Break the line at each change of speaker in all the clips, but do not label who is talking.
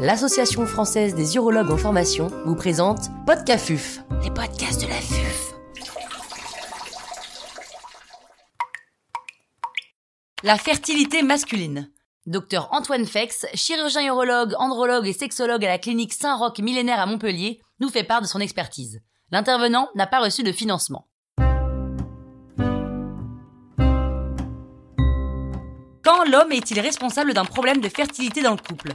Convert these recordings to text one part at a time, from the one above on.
l'Association française des urologues en formation vous présente Podcafuf, les podcasts de la FUF. La fertilité masculine. Docteur Antoine Fex, chirurgien urologue, andrologue et sexologue à la clinique Saint-Roch millénaire à Montpellier, nous fait part de son expertise. L'intervenant n'a pas reçu de financement. Quand l'homme est-il responsable d'un problème de fertilité dans le couple?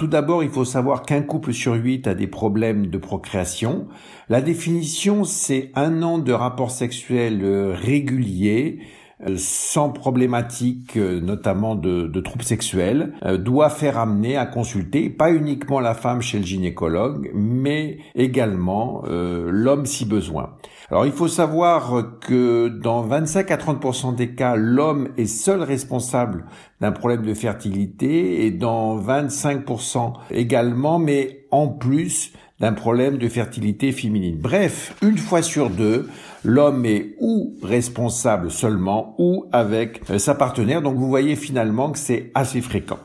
Tout d'abord, il faut savoir qu'un couple sur huit a des problèmes de procréation. La définition, c'est un an de rapport sexuel régulier euh, sans problématique euh, notamment de, troubles sexuels, euh, doit faire amener à consulter pas uniquement la femme chez le gynécologue, mais également l'homme si besoin. Alors il faut savoir que dans 25 à 30% des cas, l'homme est seul responsable d'un problème de fertilité et dans 25% également, mais en plus d'un problème de fertilité féminine. Bref, une fois sur deux, l'homme est ou responsable seulement ou avec euh, sa partenaire. Donc vous voyez finalement que c'est assez fréquent.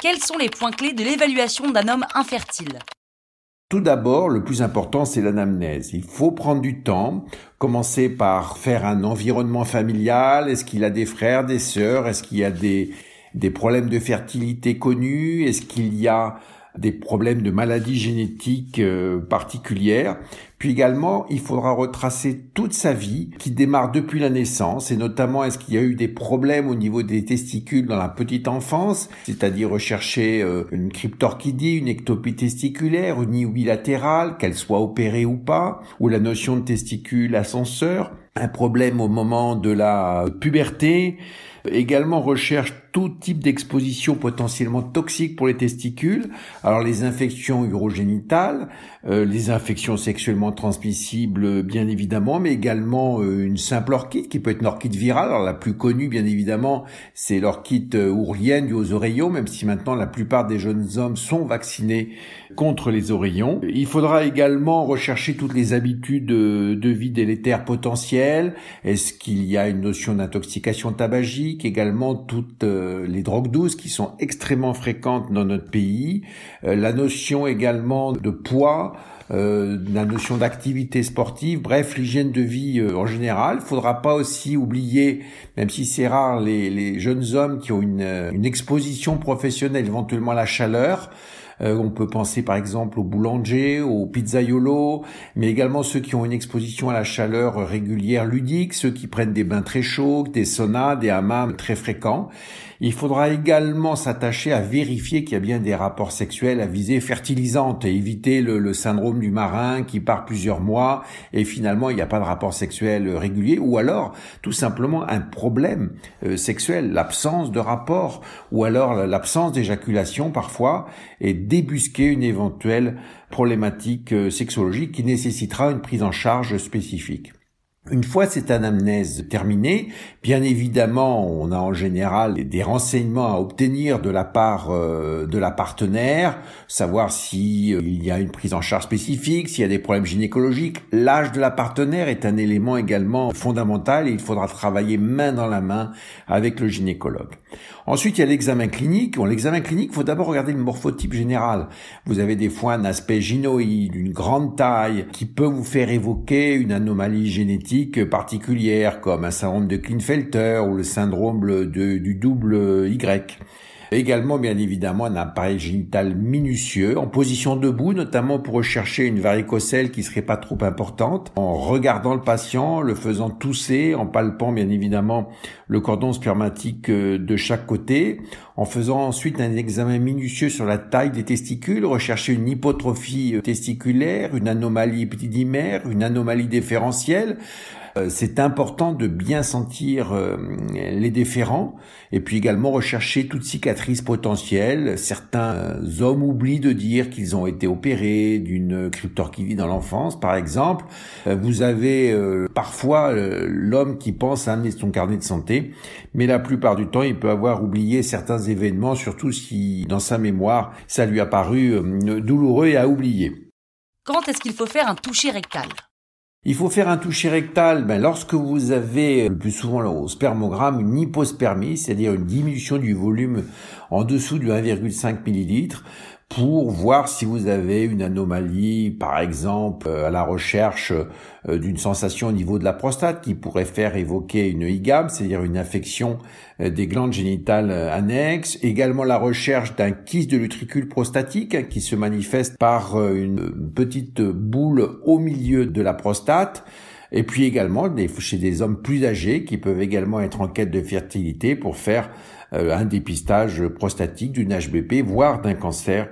Quels sont les points clés de l'évaluation d'un homme infertile?
Tout d'abord, le plus important, c'est l'anamnèse. Il faut prendre du temps, commencer par faire un environnement familial. Est-ce qu'il a des frères, des sœurs? Est-ce qu'il y a des, des problèmes de fertilité connus? Est-ce qu'il y a des problèmes de maladies génétiques euh, particulières. Puis également, il faudra retracer toute sa vie qui démarre depuis la naissance. Et notamment est-ce qu'il y a eu des problèmes au niveau des testicules dans la petite enfance, c'est-à-dire rechercher euh, une cryptorchidie, une ectopie testiculaire, une IOI latérale, qu'elle soit opérée ou pas, ou la notion de testicule ascenseur, un problème au moment de la puberté, également recherche tout type d'exposition potentiellement toxique pour les testicules. Alors les infections urogénitales, euh, les infections sexuellement transmissibles bien évidemment, mais également euh, une simple orchide qui peut être une orchide virale. Alors la plus connue bien évidemment, c'est l'orchide euh, ourlienne du aux oreillons, même si maintenant la plupart des jeunes hommes sont vaccinés contre les oreillons. Il faudra également rechercher toutes les habitudes de vie délétères potentielles. Est-ce qu'il y a une notion d'intoxication tabagique? Également toutes euh, les drogues douces qui sont extrêmement fréquentes dans notre pays, euh, la notion également de poids, euh, la notion d'activité sportive, bref, l'hygiène de vie en général. Il faudra pas aussi oublier, même si c'est rare, les, les, jeunes hommes qui ont une, une exposition professionnelle, éventuellement à la chaleur. On peut penser par exemple aux boulangers, aux pizzaiolos, mais également ceux qui ont une exposition à la chaleur régulière ludique, ceux qui prennent des bains très chauds, des saunas, des hammams très fréquents. Il faudra également s'attacher à vérifier qu'il y a bien des rapports sexuels à visée fertilisante et éviter le, syndrome du marin qui part plusieurs mois et finalement il n'y a pas de rapport sexuel régulier ou alors tout simplement un problème euh, sexuel, l'absence de rapport ou alors l'absence d'éjaculation parfois et débusquer une éventuelle problématique euh, sexologique qui nécessitera une prise en charge spécifique. Une fois cette anamnèse terminée, bien évidemment, on a en général des renseignements à obtenir de la part euh, de la partenaire, savoir si euh, y a une prise en charge spécifique, s'il y a des problèmes gynécologiques. L'âge de la partenaire est un élément également fondamental et il faudra travailler main dans la main avec le gynécologue. Ensuite, il y a l'examen clinique. Bon, l'examen clinique, il faut d'abord regarder le morphotype général. Vous avez des fois un aspect gynoïde, une grande taille, qui peut vous faire évoquer une anomalie génétique particulières comme un syndrome de Klinefelter ou le syndrome du double Y. Également, bien évidemment, un appareil génital minutieux, en position debout, notamment pour rechercher une varicocèle qui serait pas trop importante, en regardant le patient, le faisant tousser, en palpant, bien évidemment, le cordon spermatique euh, de chaque côté, en faisant ensuite un examen minutieux sur la taille des testicules, rechercher une hypotrophie euh, testiculaire, une anomalie épididymère, une anomalie différentielle, euh, c'est important de bien sentir euh, les déférents et puis également rechercher toute cicatrice potentielle. Certains hommes oublient de dire qu'ils ont été opérés d'une cryptorchidie dans l'enfance, par exemple. Euh, vous avez parfois l'homme qui pense à amener son carnet de santé, mais la plupart du temps, il peut avoir oublié certains événements, surtout si dans sa mémoire, ça lui a paru douloureux et à oublier.
Quand est-ce qu'il faut faire un toucher rectal?
Il faut faire un toucher rectal ben, lorsque vous avez le plus souvent au spermogramme une hypospermie, c'est-à-dire une diminution du volume en dessous de 1,5 ml pour voir si vous avez une anomalie, par exemple euh, à la recherche euh, d'une sensation au niveau de la prostate qui pourrait faire évoquer une IGAM, c'est-à-dire une infection euh, des glandes génitales annexes. Également la recherche d'un kyste de l'utricule prostatique hein, qui se manifeste par une petite boule au milieu de la prostate. Et puis également chez des hommes plus âgés qui peuvent également être en quête de fertilité pour faire euh, un dépistage prostatique d'une HBP, voire d'un cancer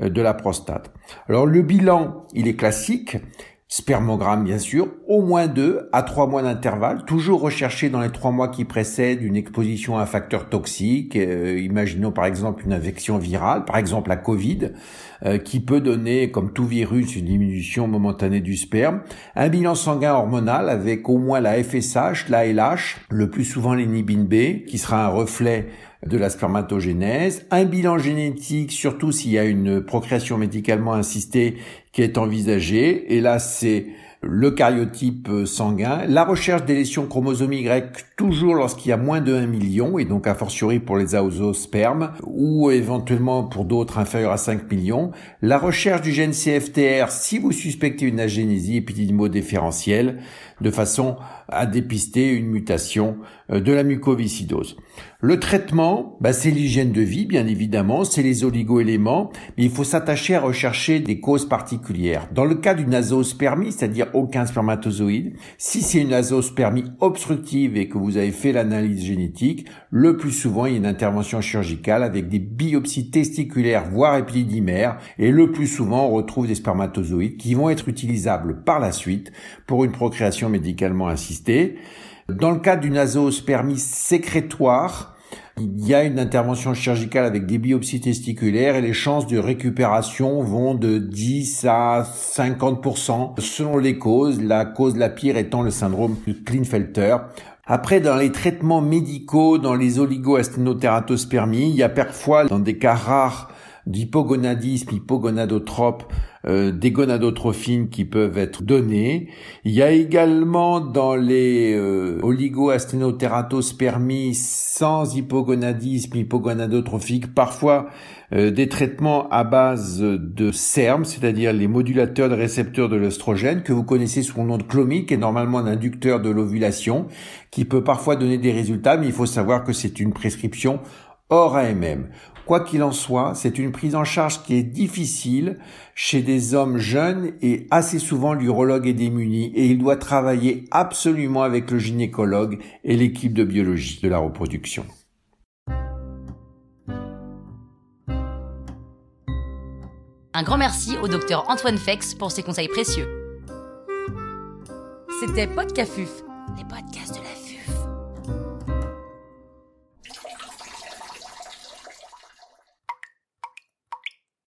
euh, de la prostate. Alors le bilan, il est classique. Spermogramme, bien sûr, au moins deux à trois mois d'intervalle, toujours recherché dans les trois mois qui précèdent une exposition à un facteur toxique. Euh, imaginons par exemple une infection virale, par exemple la Covid, euh, qui peut donner, comme tout virus, une diminution momentanée du sperme. Un bilan sanguin hormonal avec au moins la FSH, la LH, le plus souvent l'inhibine B, qui sera un reflet de la spermatogénèse, un bilan génétique, surtout s'il y a une procréation médicalement assistée qui est envisagée, et là c'est le cariotype sanguin, la recherche des lésions chromosomes Y toujours lorsqu'il y a moins de 1 million, et donc a fortiori pour les aosospermes, ou éventuellement pour d'autres inférieurs à 5 millions, la recherche du gène CFTR si vous suspectez une agénésie épidémio-différentielle, de façon à dépister une mutation euh, de la mucoviscidose. Le traitement, bah, c'est l'hygiène de vie, bien évidemment, c'est les oligoéléments, mais il faut s'attacher à rechercher des causes particulières. Dans le cas d'une azospermie, c'est-à-dire aucun spermatozoïde, si c'est une azospermie obstructive et que vous avez fait l'analyse génétique, le plus souvent, il y a une intervention chirurgicale avec des biopsies testiculaires, voire épididymaires, et le plus souvent, on retrouve des spermatozoïdes qui vont être utilisables par la suite pour une procréation médicalement assistée. Dans le cas d'une azospermie sécrétoire, il y a une intervention chirurgicale avec des biopsies testiculaires et les chances de récupération vont de 10 à 50% selon les causes, la cause la pire étant le syndrome de Klinefelter. Après, dans les traitements médicaux, dans les oligoasténotératospermies, il y a parfois, dans des cas rares, d'hypogonadisme, hypogonadotrope, euh, des gonadotrophines qui peuvent être données. Il y a également dans les euh, sans hypogonadisme, hypogonadotrophique, parfois euh, des traitements à base de SERM, c'est-à-dire les modulateurs de récepteurs de l'œstrogène, que vous connaissez sous le nom de clomide, qui est normalement un inducteur de l'ovulation, qui peut parfois donner des résultats, mais il faut savoir que c'est une prescription hors AMM. Quoi qu'il en soit, c'est une prise en charge qui est difficile chez des hommes jeunes et assez souvent l'urologue est démuni et il doit travailler absolument avec le gynécologue et l'équipe de biologie de la reproduction.
Un grand merci au docteur Antoine Fex pour ses conseils précieux. C'était Podcafuf, les podcasts de la FUF.